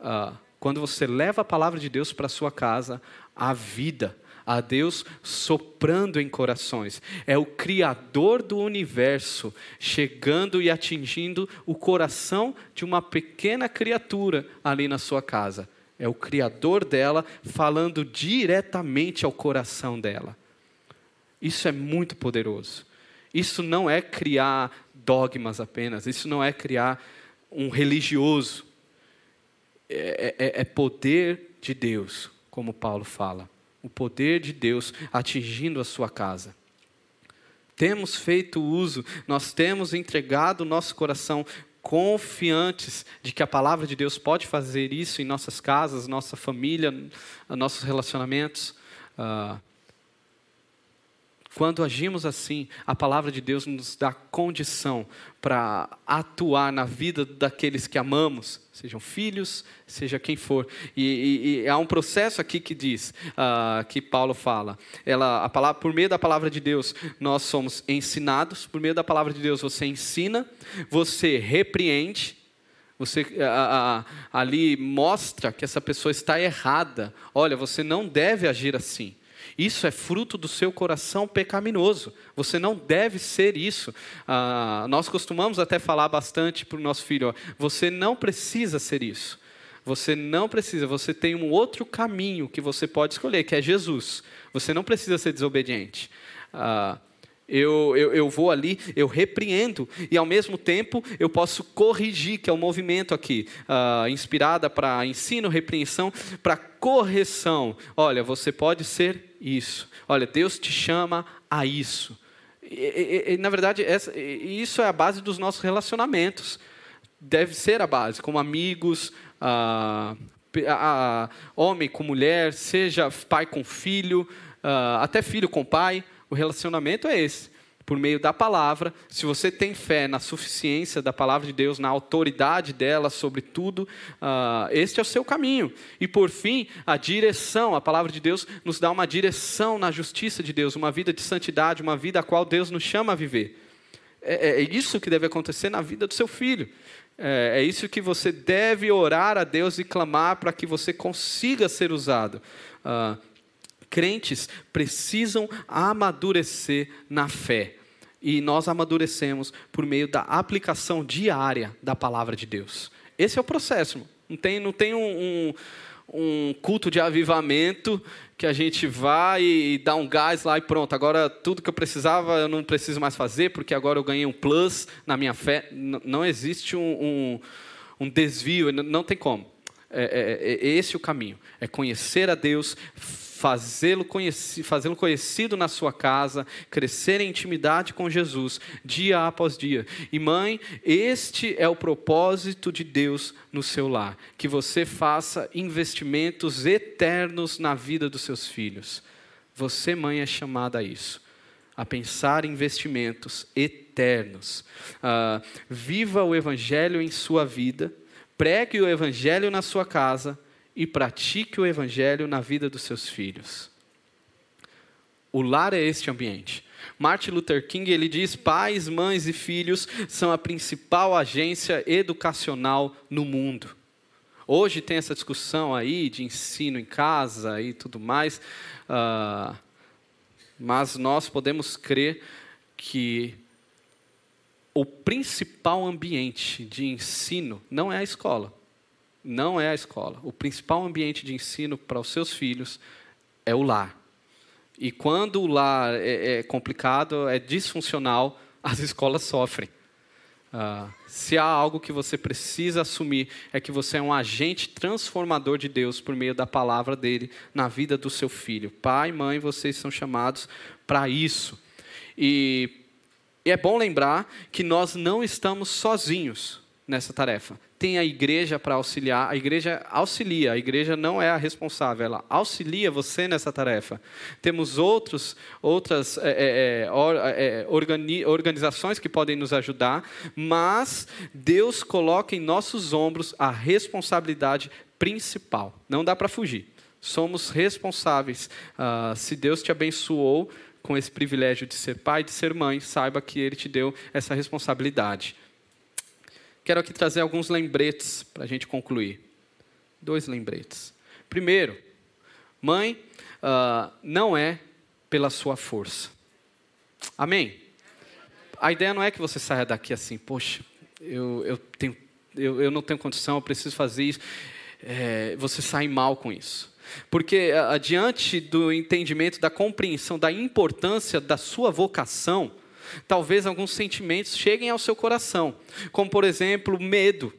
Ah, quando você leva a palavra de Deus para sua casa, a vida a Deus soprando em corações. É o Criador do universo chegando e atingindo o coração de uma pequena criatura ali na sua casa. É o Criador dela falando diretamente ao coração dela. Isso é muito poderoso. Isso não é criar dogmas apenas, isso não é criar um religioso. É, é, é poder de Deus, como Paulo fala o poder de Deus atingindo a sua casa. Temos feito uso, nós temos entregado o nosso coração confiantes de que a palavra de Deus pode fazer isso em nossas casas, nossa família, nossos relacionamentos. Uh, quando agimos assim, a palavra de Deus nos dá condição para atuar na vida daqueles que amamos, sejam filhos, seja quem for. E, e, e há um processo aqui que diz, uh, que Paulo fala, ela, a palavra, por meio da palavra de Deus, nós somos ensinados, por meio da palavra de Deus, você ensina, você repreende, você a, a, ali mostra que essa pessoa está errada. Olha, você não deve agir assim. Isso é fruto do seu coração pecaminoso. Você não deve ser isso. Ah, nós costumamos até falar bastante para o nosso filho: ó, você não precisa ser isso. Você não precisa, você tem um outro caminho que você pode escolher, que é Jesus. Você não precisa ser desobediente. Ah, eu, eu, eu vou ali, eu repreendo, e ao mesmo tempo eu posso corrigir, que é o movimento aqui, uh, inspirada para ensino, repreensão, para correção. Olha, você pode ser isso. Olha, Deus te chama a isso. E, e, e, na verdade, essa, isso é a base dos nossos relacionamentos. Deve ser a base, como amigos, uh, homem com mulher, seja pai com filho, até filho com pai o relacionamento é esse. por meio da palavra, se você tem fé na suficiência da palavra de Deus, na autoridade dela sobre tudo, uh, este é o seu caminho. E por fim, a direção, a palavra de Deus nos dá uma direção na justiça de Deus, uma vida de santidade, uma vida a qual Deus nos chama a viver. É, é, é isso que deve acontecer na vida do seu filho. É, é isso que você deve orar a Deus e clamar para que você consiga ser usado. Uh, crentes precisam amadurecer na fé e nós amadurecemos por meio da aplicação diária da palavra de Deus. Esse é o processo. Não tem, não tem um, um, um culto de avivamento que a gente vai e dá um gás lá e pronto. Agora tudo que eu precisava eu não preciso mais fazer porque agora eu ganhei um plus na minha fé. Não existe um, um, um desvio, não tem como. É, é, é, esse o caminho. É conhecer a Deus, fazê-lo conhecido, fazê conhecido na sua casa, crescer em intimidade com Jesus, dia após dia. E mãe, este é o propósito de Deus no seu lar: que você faça investimentos eternos na vida dos seus filhos. Você, mãe, é chamada a isso a pensar investimentos eternos. Uh, viva o Evangelho em sua vida, pregue o Evangelho na sua casa e pratique o evangelho na vida dos seus filhos. O lar é este ambiente. Martin Luther King ele diz: pais, mães e filhos são a principal agência educacional no mundo. Hoje tem essa discussão aí de ensino em casa e tudo mais, uh, mas nós podemos crer que o principal ambiente de ensino não é a escola não é a escola. O principal ambiente de ensino para os seus filhos é o lar. E quando o lar é, é complicado, é disfuncional, [laughs] as escolas sofrem. Uh, se há algo que você precisa assumir, é que você é um agente transformador de Deus por meio da palavra dele na vida do seu filho. Pai, mãe, vocês são chamados para isso. E, e é bom lembrar que nós não estamos sozinhos nessa tarefa tem a igreja para auxiliar, a igreja auxilia, a igreja não é a responsável, ela auxilia você nessa tarefa. Temos outros, outras é, é, é, organi organizações que podem nos ajudar, mas Deus coloca em nossos ombros a responsabilidade principal. Não dá para fugir. Somos responsáveis. Uh, se Deus te abençoou com esse privilégio de ser pai, de ser mãe, saiba que Ele te deu essa responsabilidade. Quero aqui trazer alguns lembretes para a gente concluir. Dois lembretes. Primeiro, mãe, uh, não é pela sua força. Amém? A ideia não é que você saia daqui assim, poxa, eu, eu, tenho, eu, eu não tenho condição, eu preciso fazer isso. É, você sai mal com isso. Porque, adiante do entendimento, da compreensão da importância da sua vocação, talvez alguns sentimentos cheguem ao seu coração, como por exemplo, medo.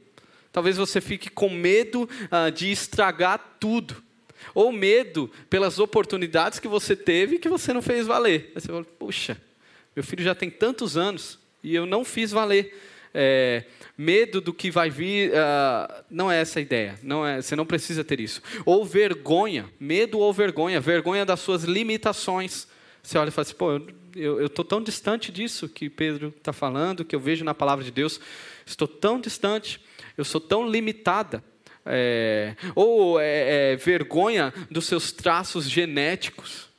Talvez você fique com medo uh, de estragar tudo, ou medo pelas oportunidades que você teve e que você não fez valer. Aí você fala, puxa, meu filho já tem tantos anos e eu não fiz valer. É, medo do que vai vir, uh, não é essa a ideia, não é, você não precisa ter isso. Ou vergonha, medo ou vergonha, vergonha das suas limitações. Você olha e fala assim, pô, eu estou tão distante disso que Pedro está falando, que eu vejo na palavra de Deus, estou tão distante, eu sou tão limitada. É, ou é, é, vergonha dos seus traços genéticos.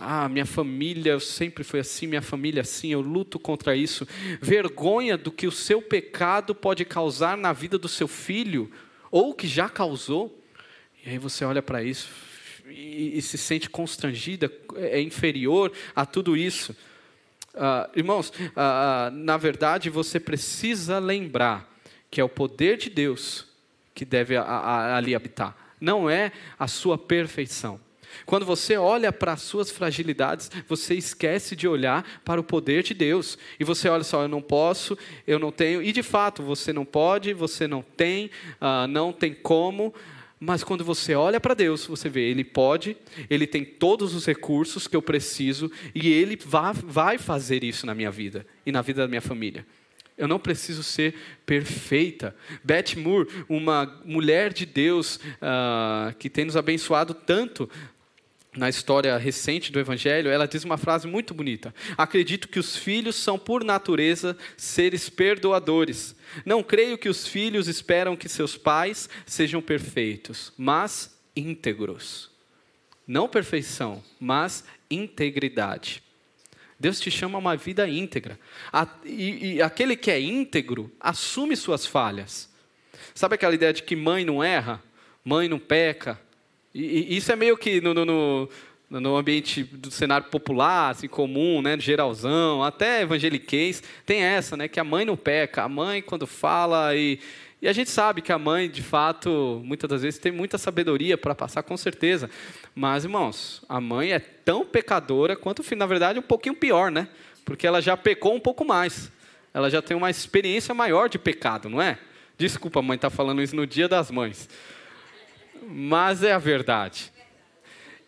Ah, minha família sempre foi assim, minha família assim, eu luto contra isso. Vergonha do que o seu pecado pode causar na vida do seu filho, ou que já causou. E aí você olha para isso, e, e se sente constrangida, é inferior a tudo isso. Uh, irmãos, uh, na verdade você precisa lembrar que é o poder de Deus que deve a, a, ali habitar, não é a sua perfeição. Quando você olha para as suas fragilidades, você esquece de olhar para o poder de Deus. E você olha só, eu não posso, eu não tenho. E de fato, você não pode, você não tem, uh, não tem como. Mas quando você olha para Deus, você vê, Ele pode, Ele tem todos os recursos que eu preciso e Ele vai fazer isso na minha vida e na vida da minha família. Eu não preciso ser perfeita. Beth Moore, uma mulher de Deus uh, que tem nos abençoado tanto na história recente do Evangelho, ela diz uma frase muito bonita. Acredito que os filhos são, por natureza, seres perdoadores. Não creio que os filhos esperam que seus pais sejam perfeitos, mas íntegros. Não perfeição, mas integridade. Deus te chama a uma vida íntegra. E, aquele que é íntegro assume suas falhas. Sabe aquela ideia de que mãe não erra, mãe não peca, e, e isso é meio que no, no, no, ambiente do cenário popular, assim, comum, né, geralzão, até evangeliquez, tem essa, né, que a mãe não peca. A mãe, quando fala e... E a gente sabe que a mãe, de fato, muitas das vezes tem muita sabedoria para passar, com certeza. Mas, irmãos, a mãe é tão pecadora quanto. Na verdade, um pouquinho pior, né? Porque ela já pecou um pouco mais. Ela já tem uma experiência maior de pecado, não é? Desculpa, mãe, estar tá falando isso no dia das mães mas é a verdade.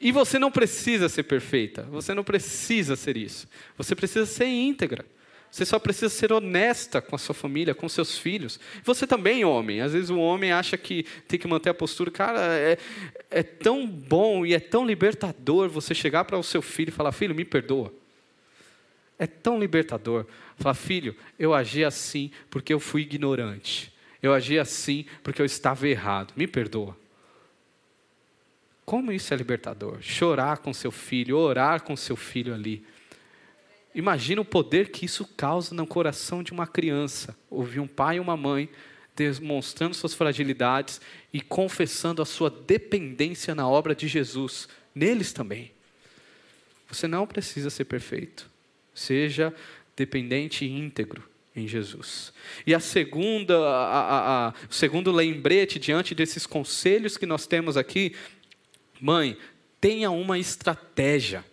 E você não precisa ser perfeita, você não precisa ser isso. Você precisa ser íntegra. Você só precisa ser honesta com a sua família, com seus filhos. Você também, homem. Às vezes o homem acha que tem que manter a postura. Cara, é, é tão bom e é tão libertador você chegar para o seu filho e falar: Filho, me perdoa. É tão libertador. Falar: Filho, eu agi assim porque eu fui ignorante. Eu agi assim porque eu estava errado. Me perdoa. Como isso é libertador? Chorar com seu filho, orar com seu filho ali. Imagina o poder que isso causa no coração de uma criança. Ouvir um pai e uma mãe demonstrando suas fragilidades e confessando a sua dependência na obra de Jesus, neles também. Você não precisa ser perfeito. Seja dependente e íntegro em Jesus. E a segunda, a, a, a, o segundo lembrete diante desses conselhos que nós temos aqui Mãe, tenha uma estratégia.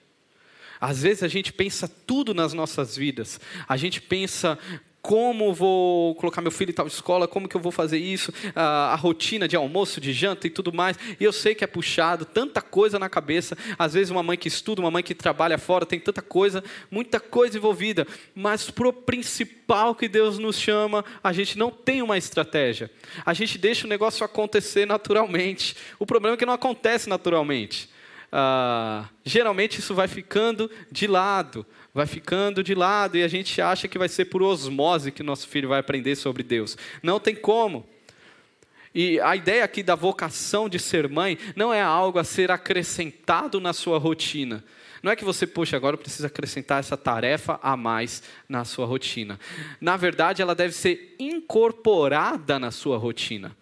Às vezes a gente pensa tudo nas nossas vidas. A gente pensa como vou colocar meu filho em tal escola, como que eu vou fazer isso, a, a, rotina de almoço, de janta e tudo mais. E eu sei que é puxado, tanta coisa na cabeça. Às vezes uma mãe que estuda, uma mãe que trabalha fora, tem tanta coisa, muita coisa envolvida. Mas para o principal que Deus nos chama, a gente não tem uma estratégia. A gente deixa o negócio acontecer naturalmente. O problema é que não acontece naturalmente. Ah, geralmente isso vai ficando de lado vai ficando de lado e a gente acha que vai ser por osmose que nosso filho vai aprender sobre Deus. Não tem como. E a ideia aqui da vocação de ser mãe não é algo a ser acrescentado na sua rotina. Não é que você, poxa, agora precisa acrescentar essa tarefa a mais na sua rotina. Na verdade, ela deve ser incorporada na sua rotina.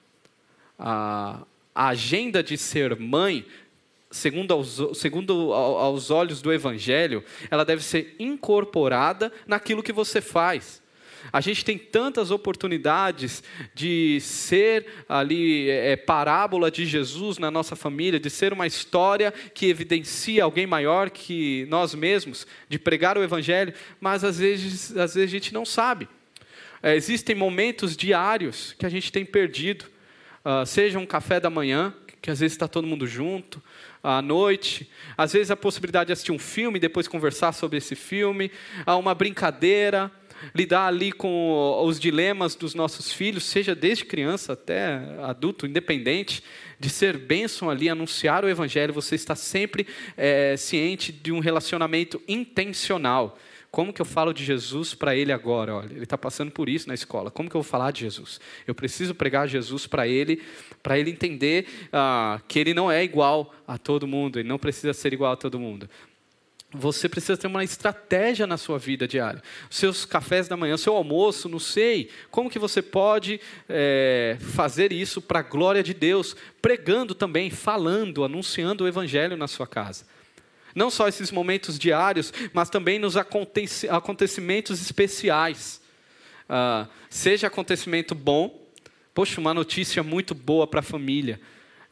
A, agenda de ser mãe segundo aos, segundo aos olhos do Evangelho, ela deve ser incorporada naquilo que você faz. A gente tem tantas oportunidades de ser ali é, é, parábola de Jesus na nossa família, de ser uma história que evidencia alguém maior que nós mesmos, de pregar o Evangelho, mas às vezes, às vezes a gente não sabe. É, existem momentos diários que a gente tem perdido, uh, seja um café da manhã, que às vezes está todo mundo junto, à noite, às vezes a possibilidade de assistir um filme e depois conversar sobre esse filme, a uma brincadeira, lidar ali com os dilemas dos nossos filhos, seja desde criança até adulto, independente, de ser bênção ali, anunciar o Evangelho, você está sempre é, ciente de um relacionamento intencional. Como que eu falo de Jesus para ele agora? Olha, ele está passando por isso na escola. Como que eu vou falar de Jesus? Eu preciso pregar Jesus para ele, para ele entender ah, que ele não é igual a todo mundo, ele não precisa ser igual a todo mundo. Você precisa ter uma estratégia na sua vida diária. Seus cafés da manhã, seu almoço, não sei. Como que você pode é, fazer isso para a glória de Deus? Pregando também, falando, anunciando o Evangelho na sua casa. Não só esses momentos diários, mas também nos acontecimentos especiais. Uh, seja acontecimento bom, poxa, uma notícia muito boa para a família.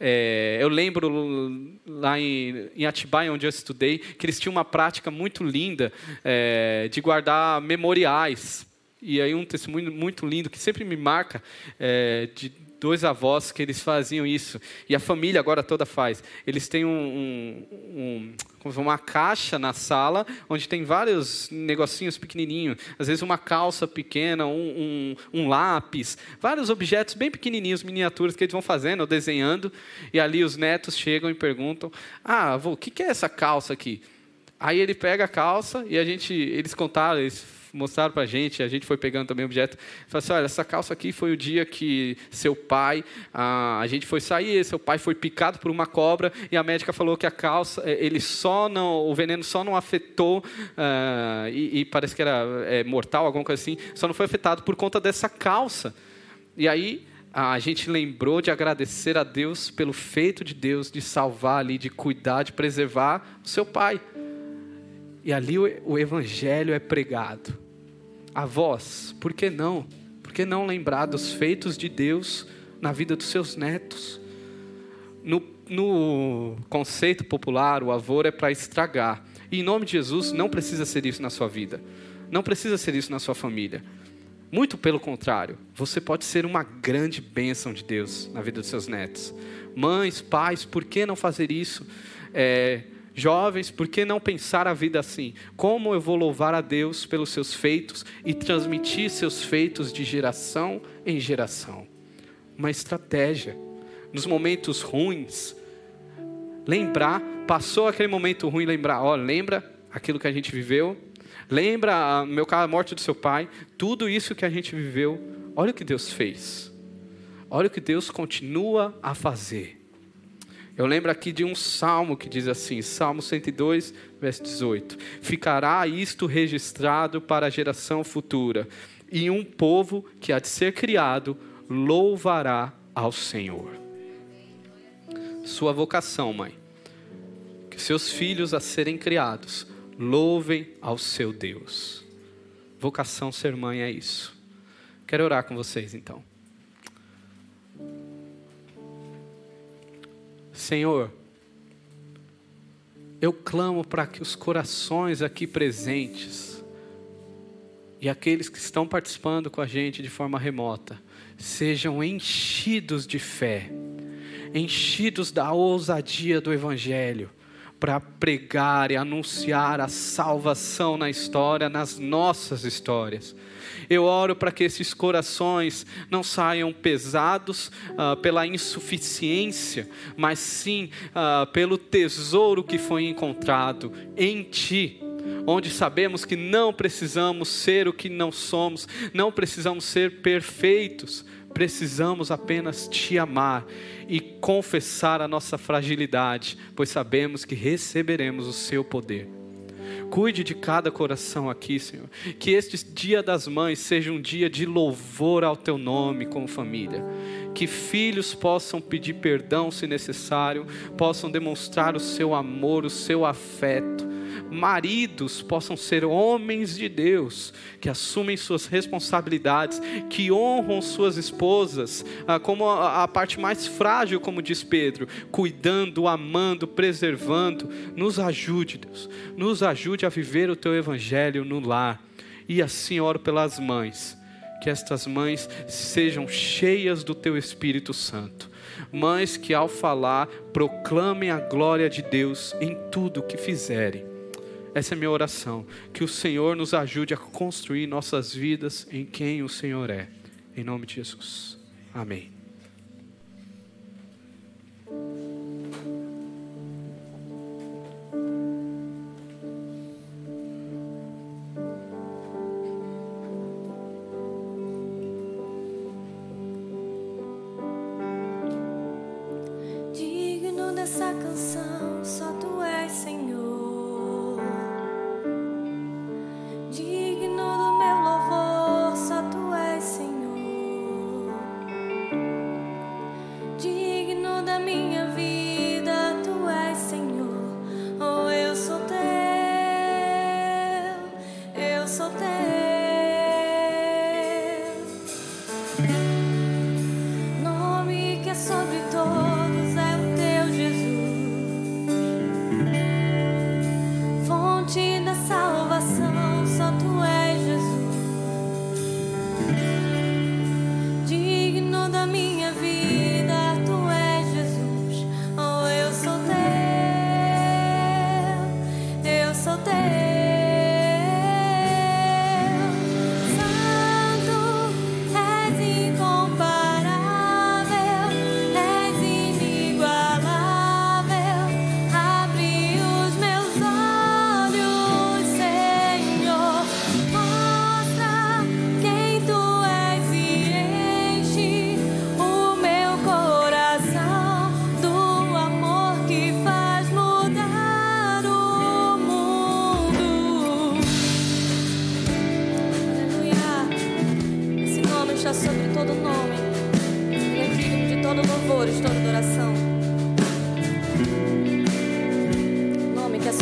É, eu lembro lá em, em, Atibaia, onde eu estudei, que eles tinham uma prática muito linda é, de guardar memoriais. E aí um testemunho muito lindo, que sempre me marca, é, de dois avós que eles faziam isso. E a família agora toda faz. Eles têm um, um, um, uma caixa na sala onde tem vários negocinhos pequenininhos. Às vezes uma calça pequena, um, um, lápis, vários objetos bem pequenininhos, miniaturas que eles vão fazendo desenhando. E ali os netos chegam e perguntam: Ah, avô, o que é essa calça aqui? Aí ele pega a calça e a gente, eles contaram, eles mostraram para a gente, a gente foi pegando também objeto. Falaram assim: olha, essa calça aqui foi o dia que seu pai, a, a gente foi sair, seu pai foi picado por uma cobra e a médica falou que a calça, é, ele só não, o veneno só não afetou, uh, e, e, parece que era é, mortal, alguma coisa assim, só não foi afetado por conta dessa calça. E aí a gente lembrou de agradecer a Deus pelo feito de Deus de salvar ali, de cuidar, de preservar o seu pai. E ali o evangelho é pregado. Avós, por que não? Por que não lembrar dos feitos de Deus na vida dos seus netos? No, no conceito popular, o avô é para estragar. E em nome de Jesus, não precisa ser isso na sua vida. Não precisa ser isso na sua família. Muito pelo contrário, você pode ser uma grande bênção de Deus na vida dos seus netos. Mães, pais, por que não fazer isso? É, Jovens, por que não pensar a vida assim? Como eu vou louvar a Deus pelos seus feitos e transmitir seus feitos de geração em geração? Uma estratégia. Nos momentos ruins, lembrar, passou aquele momento ruim, lembrar, ó, lembra aquilo que a gente viveu? Lembra, meu cara, a morte do seu pai? Tudo isso que a gente viveu, olha o que Deus fez. Olha o que Deus continua a fazer. Eu lembro aqui de um salmo que diz assim, Salmo 102, verso 18: Ficará isto registrado para a geração futura, e um povo que há de ser criado louvará ao Senhor. Sua vocação, mãe, que seus filhos a serem criados louvem ao seu Deus. Vocação ser mãe é isso. Quero orar com vocês então. Senhor, eu clamo para que os corações aqui presentes e aqueles que estão participando com a gente de forma remota sejam enchidos de fé, enchidos da ousadia do Evangelho para pregar e anunciar a salvação na história, nas nossas histórias. Eu oro para que esses corações não saiam pesados uh, pela insuficiência, mas sim uh, pelo tesouro que foi encontrado em Ti onde sabemos que não precisamos ser o que não somos, não precisamos ser perfeitos, precisamos apenas te amar e confessar a nossa fragilidade, pois sabemos que receberemos o seu poder. Cuide de cada coração aqui, Senhor. Que este dia das mães seja um dia de louvor ao teu nome como família. Que filhos possam pedir perdão se necessário, possam demonstrar o seu amor, o seu afeto maridos possam ser homens de Deus, que assumem suas responsabilidades, que honram suas esposas ah, como a, parte mais frágil, como diz Pedro, cuidando, amando, preservando. Nos ajude, Deus, nos ajude a viver o teu evangelho no lar. E assim oro pelas mães, que estas mães sejam cheias do teu Espírito Santo mães que ao falar proclamem a glória de Deus em tudo o que fizerem. Essa é a minha oração. Que o Senhor nos ajude a construir nossas vidas em quem o Senhor é. Em nome de Jesus. Amém.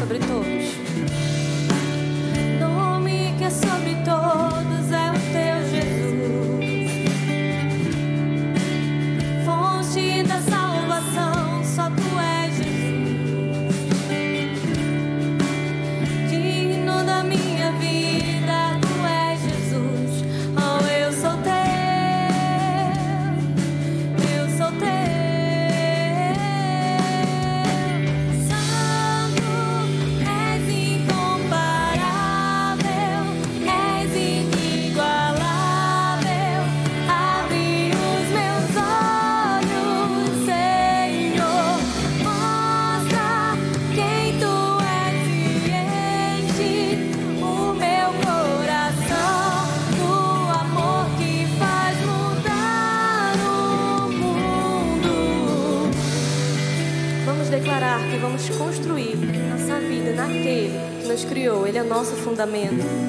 Sobre todos. Fundamento.